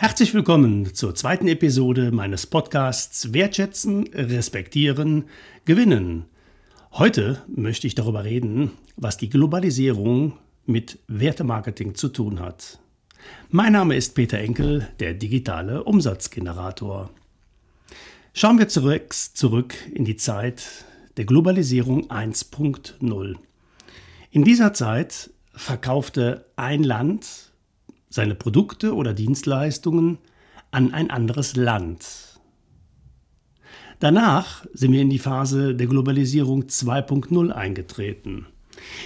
Herzlich willkommen zur zweiten Episode meines Podcasts Wertschätzen, Respektieren, Gewinnen. Heute möchte ich darüber reden, was die Globalisierung mit Wertemarketing zu tun hat. Mein Name ist Peter Enkel, der digitale Umsatzgenerator. Schauen wir zurück, in die Zeit der Globalisierung 1.0. In dieser Zeit verkaufte ein Land seine Produkte oder Dienstleistungen an ein anderes Land. Danach sind wir in die Phase der Globalisierung 2.0 eingetreten.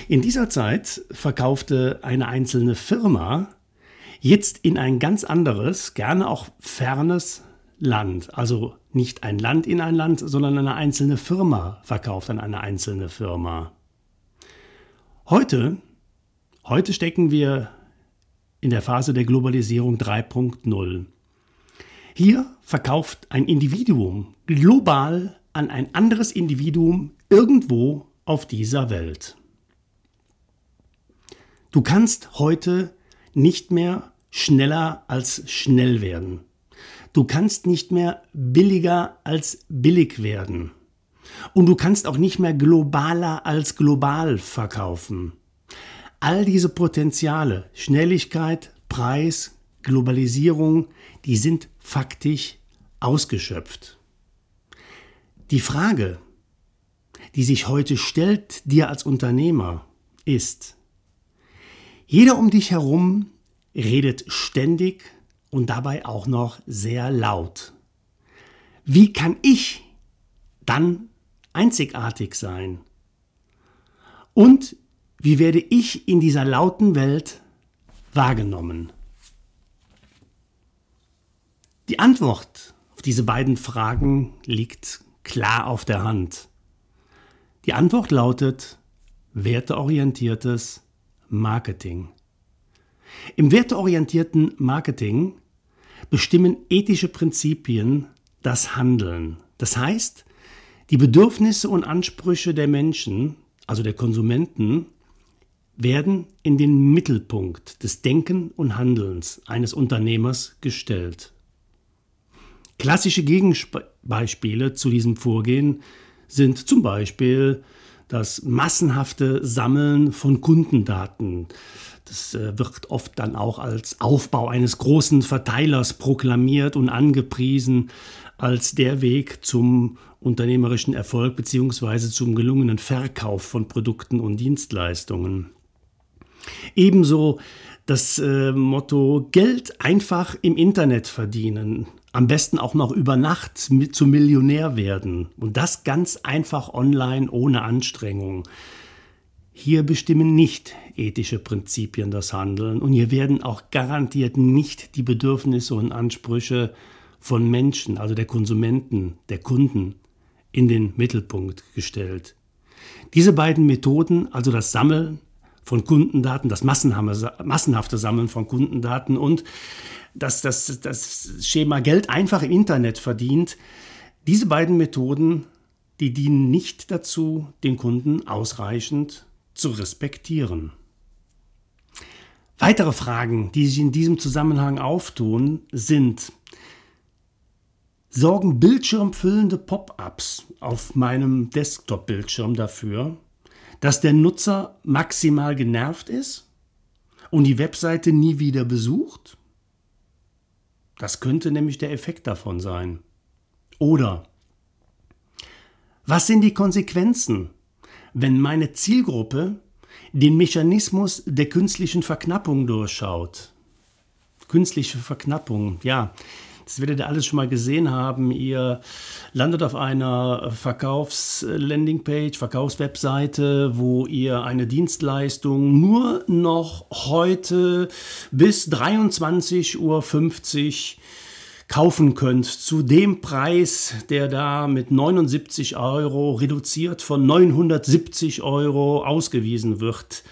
In dieser Zeit verkaufte eine einzelne Firma jetzt in ein ganz anderes, gerne auch fernes Land. Also nicht ein Land in ein Land, sondern eine einzelne Firma verkauft an eine einzelne Firma. Heute, heute stecken wir in der Phase der Globalisierung 3.0. Hier verkauft ein Individuum global an ein anderes Individuum irgendwo auf dieser Welt. Du kannst heute nicht mehr schneller als schnell werden. Du kannst nicht mehr billiger als billig werden. Und du kannst auch nicht mehr globaler als global verkaufen. All diese Potenziale, Schnelligkeit, Preis, Globalisierung, die sind faktisch ausgeschöpft. Die Frage, die sich heute stellt dir als Unternehmer, ist, jeder um dich herum redet ständig und dabei auch noch sehr laut. Wie kann ich dann einzigartig sein? Und wie werde ich in dieser lauten Welt wahrgenommen? Die Antwort auf diese beiden Fragen liegt klar auf der Hand. Die Antwort lautet werteorientiertes Marketing. Im werteorientierten Marketing bestimmen ethische Prinzipien das Handeln. Das heißt, die Bedürfnisse und Ansprüche der Menschen, also der Konsumenten, werden in den Mittelpunkt des Denken und Handelns eines Unternehmers gestellt. Klassische Gegenbeispiele zu diesem Vorgehen sind zum Beispiel das massenhafte Sammeln von Kundendaten. Das äh, wird oft dann auch als Aufbau eines großen Verteilers proklamiert und angepriesen als der Weg zum unternehmerischen Erfolg bzw. zum gelungenen Verkauf von Produkten und Dienstleistungen. Ebenso das äh, Motto Geld einfach im Internet verdienen. Am besten auch noch über Nacht mit, zu Millionär werden. Und das ganz einfach online ohne Anstrengung. Hier bestimmen nicht ethische Prinzipien das Handeln und hier werden auch garantiert nicht die Bedürfnisse und Ansprüche von Menschen, also der Konsumenten, der Kunden, in den Mittelpunkt gestellt. Diese beiden Methoden, also das Sammeln von Kundendaten, das massenhafte Sammeln von Kundendaten und dass das, das Schema Geld einfach im Internet verdient. Diese beiden Methoden, die dienen nicht dazu, den Kunden ausreichend zu respektieren. Weitere Fragen, die sich in diesem Zusammenhang auftun, sind, sorgen bildschirmfüllende Pop-ups auf meinem Desktop-Bildschirm dafür, dass der Nutzer maximal genervt ist und die Webseite nie wieder besucht? Das könnte nämlich der Effekt davon sein. Oder was sind die Konsequenzen, wenn meine Zielgruppe den Mechanismus der künstlichen Verknappung durchschaut? Künstliche Verknappung, ja, das werdet ihr alles schon mal gesehen haben. Ihr landet auf einer Verkaufslandingpage, Verkaufswebseite, wo ihr eine Dienstleistung nur noch heute bis 23.50 Uhr kaufen könnt zu dem Preis, der da mit 79 Euro reduziert von 970 Euro ausgewiesen wird.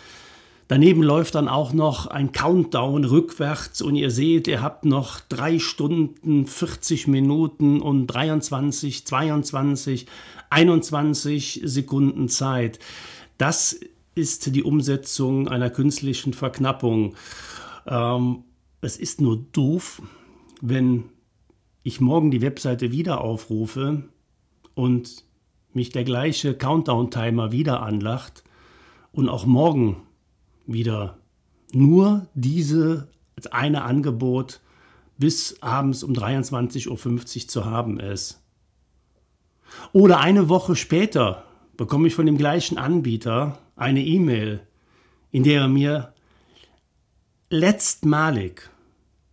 Daneben läuft dann auch noch ein Countdown rückwärts und ihr seht, ihr habt noch drei Stunden, 40 Minuten und 23, 22, 21 Sekunden Zeit. Das ist die Umsetzung einer künstlichen Verknappung. Ähm, es ist nur doof, wenn ich morgen die Webseite wieder aufrufe und mich der gleiche Countdown-Timer wieder anlacht und auch morgen wieder nur diese eine Angebot bis abends um 23.50 Uhr zu haben ist. Oder eine Woche später bekomme ich von dem gleichen Anbieter eine E-Mail, in der er mir letztmalig,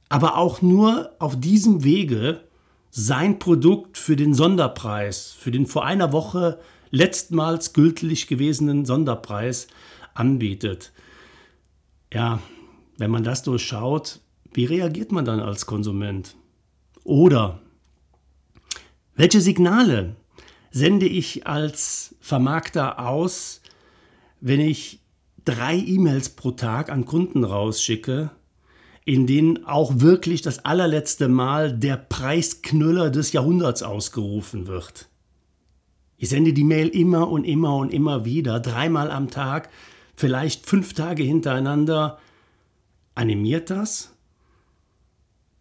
aber auch nur auf diesem Wege sein Produkt für den Sonderpreis, für den vor einer Woche letztmals gültig gewesenen Sonderpreis anbietet. Ja, wenn man das durchschaut, wie reagiert man dann als Konsument? Oder welche Signale sende ich als Vermarkter aus, wenn ich drei E-Mails pro Tag an Kunden rausschicke, in denen auch wirklich das allerletzte Mal der Preisknüller des Jahrhunderts ausgerufen wird. Ich sende die Mail immer und immer und immer wieder, dreimal am Tag, vielleicht fünf Tage hintereinander. Animiert das?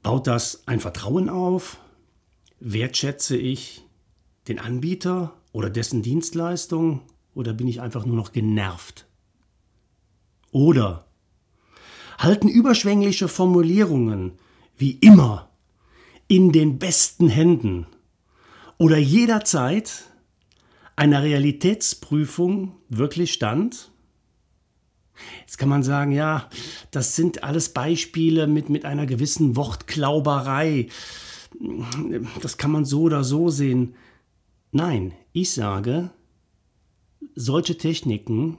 Baut das ein Vertrauen auf? Wertschätze ich den Anbieter oder dessen Dienstleistung oder bin ich einfach nur noch genervt? Oder halten überschwängliche Formulierungen wie immer in den besten Händen oder jederzeit einer Realitätsprüfung wirklich stand? Jetzt kann man sagen, ja, das sind alles Beispiele mit, mit einer gewissen Wortklauberei. Das kann man so oder so sehen. Nein, ich sage, solche Techniken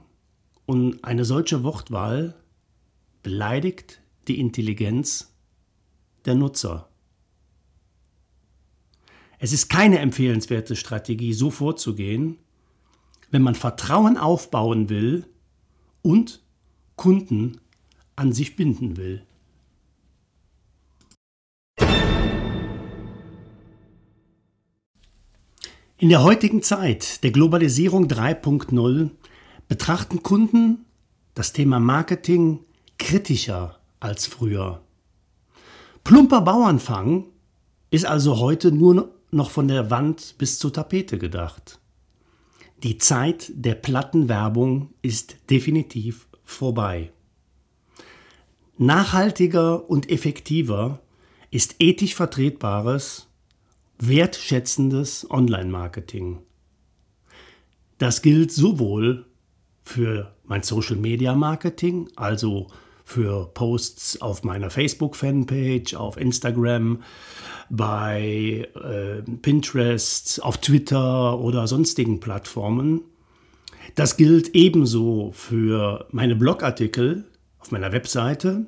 und eine solche Wortwahl beleidigt die Intelligenz der Nutzer. Es ist keine empfehlenswerte Strategie, so vorzugehen, wenn man Vertrauen aufbauen will und Kunden an sich binden will. In der heutigen Zeit der Globalisierung 3.0 betrachten Kunden das Thema Marketing kritischer als früher. Plumper Bauernfang ist also heute nur noch von der Wand bis zur Tapete gedacht. Die Zeit der Plattenwerbung ist definitiv vorbei. Nachhaltiger und effektiver ist ethisch vertretbares, wertschätzendes Online-Marketing. Das gilt sowohl für mein Social-Media-Marketing, also für Posts auf meiner Facebook-Fanpage, auf Instagram, bei äh, Pinterest, auf Twitter oder sonstigen Plattformen. Das gilt ebenso für meine Blogartikel auf meiner Webseite.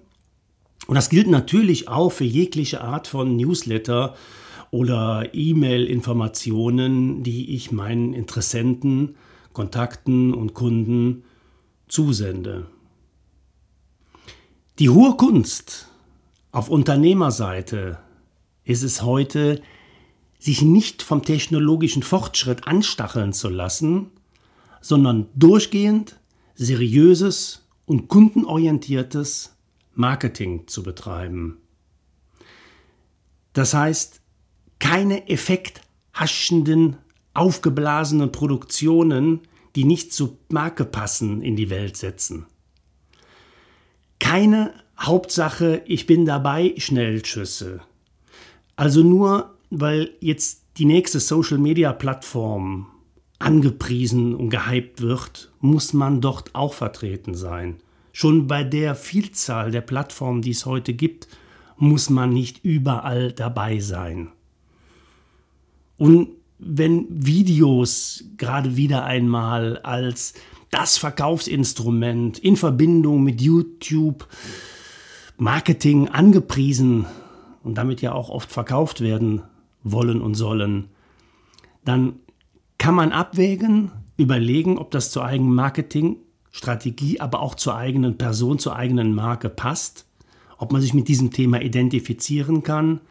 Und das gilt natürlich auch für jegliche Art von Newsletter oder E-Mail-Informationen, die ich meinen Interessenten, Kontakten und Kunden zusende. Die hohe Kunst auf Unternehmerseite ist es heute, sich nicht vom technologischen Fortschritt anstacheln zu lassen, sondern durchgehend seriöses und kundenorientiertes Marketing zu betreiben. Das heißt, keine effekthaschenden, aufgeblasenen Produktionen, die nicht zur Marke passen, in die Welt setzen keine Hauptsache, ich bin dabei, Schnellschüsse. Also nur, weil jetzt die nächste Social-Media-Plattform angepriesen und gehypt wird, muss man dort auch vertreten sein. Schon bei der Vielzahl der Plattformen, die es heute gibt, muss man nicht überall dabei sein. Und wenn Videos gerade wieder einmal als das Verkaufsinstrument in Verbindung mit YouTube Marketing angepriesen und damit ja auch oft verkauft werden wollen und sollen, dann kann man abwägen, überlegen, ob das zur eigenen Marketingstrategie, aber auch zur eigenen Person, zur eigenen Marke passt, ob man sich mit diesem Thema identifizieren kann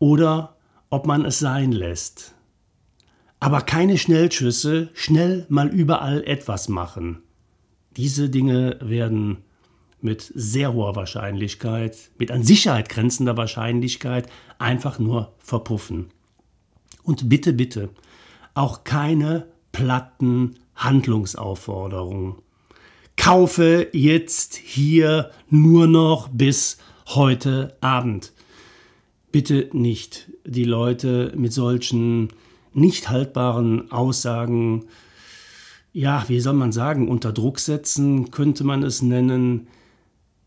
oder ob man es sein lässt. Aber keine Schnellschüsse, schnell mal überall etwas machen. Diese Dinge werden mit sehr hoher Wahrscheinlichkeit, mit an Sicherheit grenzender Wahrscheinlichkeit einfach nur verpuffen. Und bitte, bitte, auch keine platten Handlungsaufforderungen. Kaufe jetzt hier nur noch bis heute Abend. Bitte nicht die Leute mit solchen nicht haltbaren Aussagen, ja, wie soll man sagen, unter Druck setzen, könnte man es nennen.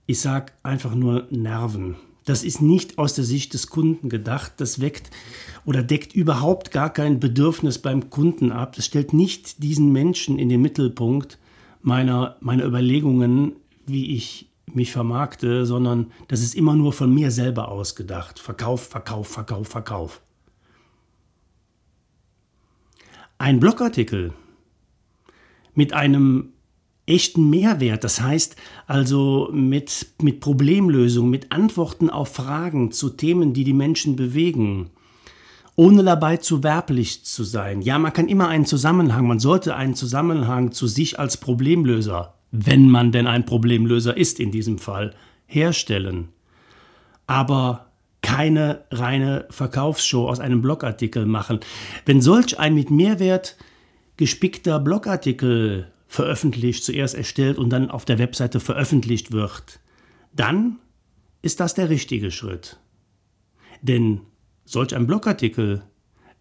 Ich sage einfach nur Nerven. Das ist nicht aus der Sicht des Kunden gedacht. Das weckt oder deckt überhaupt gar kein Bedürfnis beim Kunden ab. Das stellt nicht diesen Menschen in den Mittelpunkt meiner, meiner Überlegungen, wie ich mich vermarkte, sondern das ist immer nur von mir selber ausgedacht. Verkauf, Verkauf, Verkauf, Verkauf. Ein Blogartikel mit einem echten Mehrwert, das heißt also mit, mit Problemlösungen, mit Antworten auf Fragen zu Themen, die die Menschen bewegen, ohne dabei zu werblich zu sein. Ja, man kann immer einen Zusammenhang, man sollte einen Zusammenhang zu sich als Problemlöser, wenn man denn ein Problemlöser ist in diesem Fall, herstellen. Aber keine reine Verkaufsshow aus einem Blogartikel machen. Wenn solch ein mit Mehrwert gespickter Blogartikel veröffentlicht, zuerst erstellt und dann auf der Webseite veröffentlicht wird, dann ist das der richtige Schritt. Denn solch ein Blogartikel,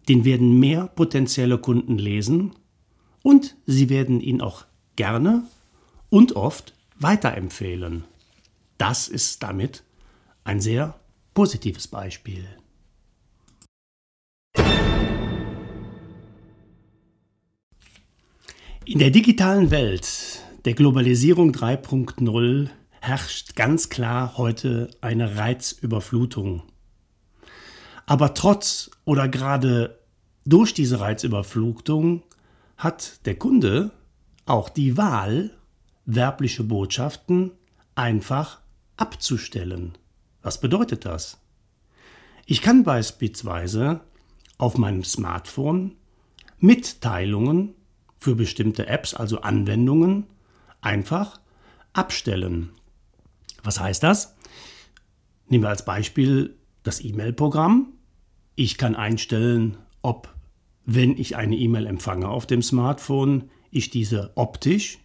den werden mehr potenzielle Kunden lesen und sie werden ihn auch gerne und oft weiterempfehlen. Das ist damit ein sehr positives Beispiel. In der digitalen Welt der Globalisierung 3.0 herrscht ganz klar heute eine Reizüberflutung. Aber trotz oder gerade durch diese Reizüberflutung hat der Kunde auch die Wahl, werbliche Botschaften einfach abzustellen. Was bedeutet das? Ich kann beispielsweise auf meinem Smartphone Mitteilungen für bestimmte Apps, also Anwendungen, einfach abstellen. Was heißt das? Nehmen wir als Beispiel das E-Mail-Programm. Ich kann einstellen, ob, wenn ich eine E-Mail empfange auf dem Smartphone, ich diese optisch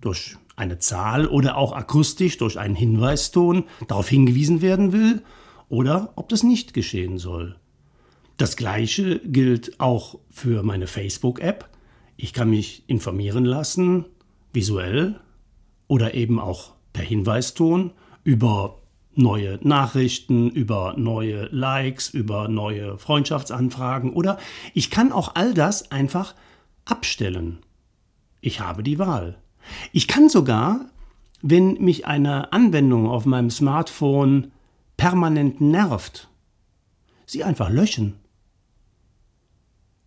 durch eine Zahl oder auch akustisch durch einen Hinweiston darauf hingewiesen werden will oder ob das nicht geschehen soll. Das gleiche gilt auch für meine Facebook-App. Ich kann mich informieren lassen, visuell oder eben auch per Hinweiston über neue Nachrichten, über neue Likes, über neue Freundschaftsanfragen oder ich kann auch all das einfach abstellen. Ich habe die Wahl. Ich kann sogar, wenn mich eine Anwendung auf meinem Smartphone permanent nervt, sie einfach löschen.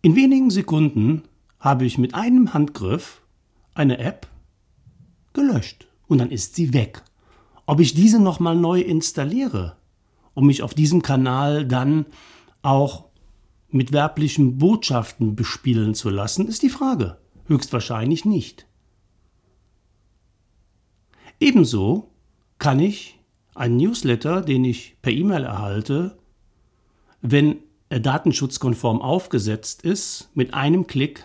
In wenigen Sekunden habe ich mit einem Handgriff eine App gelöscht und dann ist sie weg. Ob ich diese nochmal neu installiere, um mich auf diesem Kanal dann auch mit werblichen Botschaften bespielen zu lassen, ist die Frage. Höchstwahrscheinlich nicht. Ebenso kann ich einen Newsletter, den ich per E-Mail erhalte, wenn er datenschutzkonform aufgesetzt ist, mit einem Klick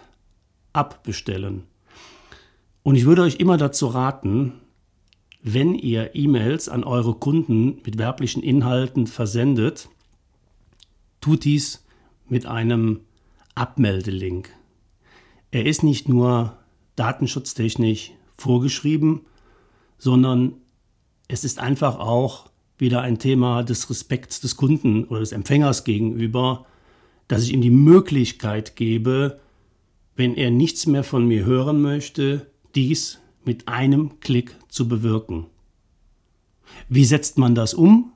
abbestellen. Und ich würde euch immer dazu raten, wenn ihr E-Mails an eure Kunden mit werblichen Inhalten versendet, tut dies mit einem Abmeldelink. Er ist nicht nur datenschutztechnisch vorgeschrieben, sondern es ist einfach auch wieder ein Thema des Respekts des Kunden oder des Empfängers gegenüber, dass ich ihm die Möglichkeit gebe, wenn er nichts mehr von mir hören möchte, dies mit einem Klick zu bewirken. Wie setzt man das um?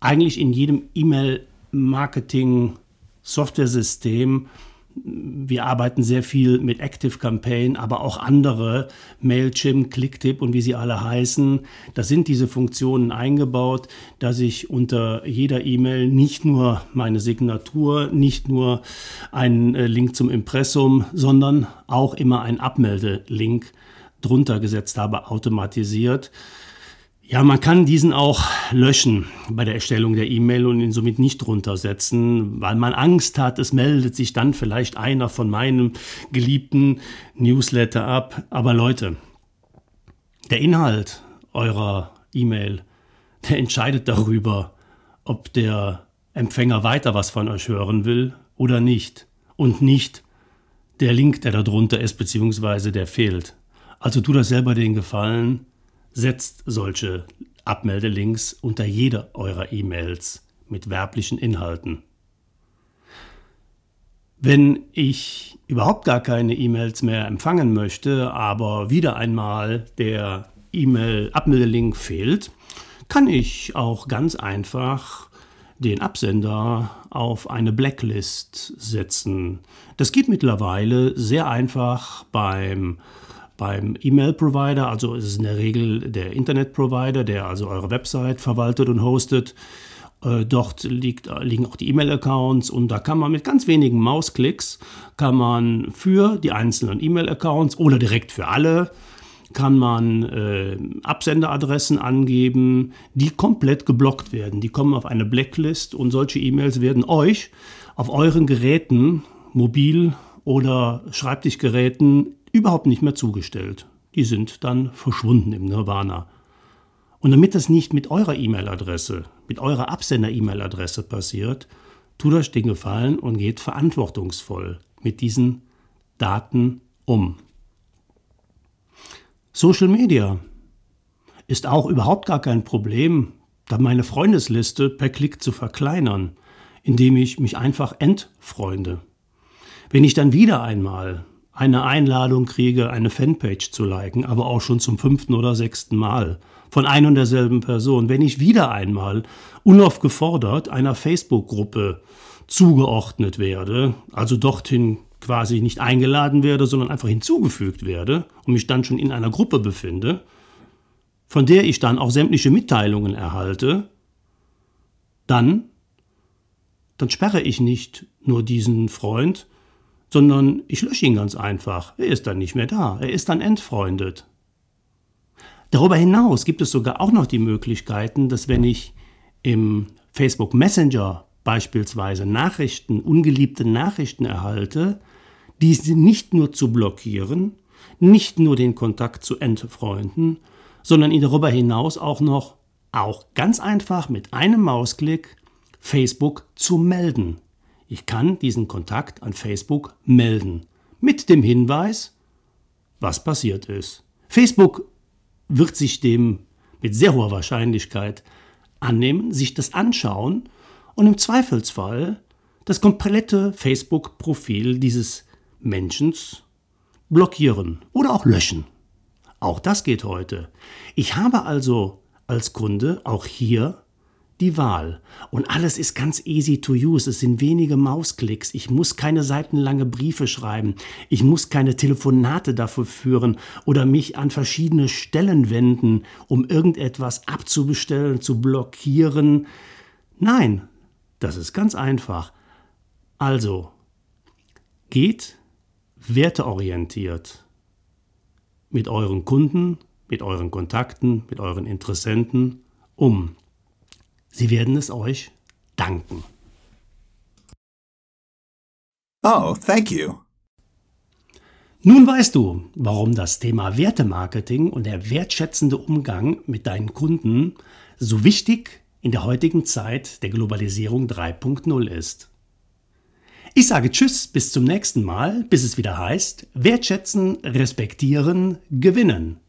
Eigentlich in jedem E-Mail-Marketing-Software-System. Wir arbeiten sehr viel mit Active Campaign, aber auch andere, Mailchimp, Clicktip und wie sie alle heißen. Da sind diese Funktionen eingebaut, dass ich unter jeder E-Mail nicht nur meine Signatur, nicht nur einen äh, Link zum Impressum, sondern auch immer einen Abmeldelink drunter gesetzt habe, automatisiert. Ja, man kann diesen auch löschen bei der Erstellung der E-Mail und ihn somit nicht drunter setzen, weil man Angst hat, es meldet sich dann vielleicht einer von meinem geliebten Newsletter ab. Aber Leute, der Inhalt eurer E-Mail, der entscheidet darüber, ob der Empfänger weiter was von euch hören will oder nicht. Und nicht der Link, der da drunter ist, beziehungsweise der fehlt. Also tu das selber den Gefallen, setzt solche Abmeldelinks unter jede eurer E-Mails mit werblichen Inhalten. Wenn ich überhaupt gar keine E-Mails mehr empfangen möchte, aber wieder einmal der E-Mail-Abmeldelink fehlt, kann ich auch ganz einfach den Absender auf eine Blacklist setzen. Das geht mittlerweile sehr einfach beim beim E-Mail-Provider, also ist es in der Regel der Internet-Provider, der also eure Website verwaltet und hostet. Äh, dort liegt, liegen auch die E-Mail-Accounts und da kann man mit ganz wenigen Mausklicks kann man für die einzelnen E-Mail-Accounts oder direkt für alle kann man äh, Absenderadressen angeben, die komplett geblockt werden. Die kommen auf eine Blacklist und solche E-Mails werden euch auf euren Geräten, mobil oder Schreibtischgeräten, überhaupt nicht mehr zugestellt. Die sind dann verschwunden im Nirvana. Und damit das nicht mit eurer E-Mail-Adresse, mit eurer Absender-E-Mail-Adresse passiert, tut euch den Gefallen und geht verantwortungsvoll mit diesen Daten um. Social Media ist auch überhaupt gar kein Problem, da meine Freundesliste per Klick zu verkleinern, indem ich mich einfach entfreunde. Wenn ich dann wieder einmal eine Einladung kriege, eine Fanpage zu liken, aber auch schon zum fünften oder sechsten Mal von ein und derselben Person, wenn ich wieder einmal unaufgefordert einer Facebook-Gruppe zugeordnet werde, also dorthin quasi nicht eingeladen werde, sondern einfach hinzugefügt werde und mich dann schon in einer Gruppe befinde, von der ich dann auch sämtliche Mitteilungen erhalte, dann, dann sperre ich nicht nur diesen Freund, sondern ich lösche ihn ganz einfach. Er ist dann nicht mehr da, er ist dann entfreundet. Darüber hinaus gibt es sogar auch noch die Möglichkeiten, dass wenn ich im Facebook Messenger beispielsweise Nachrichten, ungeliebte Nachrichten erhalte, diese nicht nur zu blockieren, nicht nur den Kontakt zu entfreunden, sondern ihn darüber hinaus auch noch, auch ganz einfach mit einem Mausklick, Facebook zu melden. Ich kann diesen Kontakt an Facebook melden. Mit dem Hinweis, was passiert ist. Facebook wird sich dem mit sehr hoher Wahrscheinlichkeit annehmen, sich das anschauen und im Zweifelsfall das komplette Facebook-Profil dieses Menschen blockieren oder auch löschen. Auch das geht heute. Ich habe also als Kunde auch hier die Wahl. Und alles ist ganz easy to use. Es sind wenige Mausklicks. Ich muss keine seitenlange Briefe schreiben. Ich muss keine Telefonate dafür führen oder mich an verschiedene Stellen wenden, um irgendetwas abzubestellen, zu blockieren. Nein, das ist ganz einfach. Also, geht werteorientiert mit euren Kunden, mit euren Kontakten, mit euren Interessenten um. Sie werden es euch danken. Oh, thank you. Nun weißt du, warum das Thema Wertemarketing und der wertschätzende Umgang mit deinen Kunden so wichtig in der heutigen Zeit der Globalisierung 3.0 ist. Ich sage Tschüss, bis zum nächsten Mal, bis es wieder heißt, wertschätzen, respektieren, gewinnen.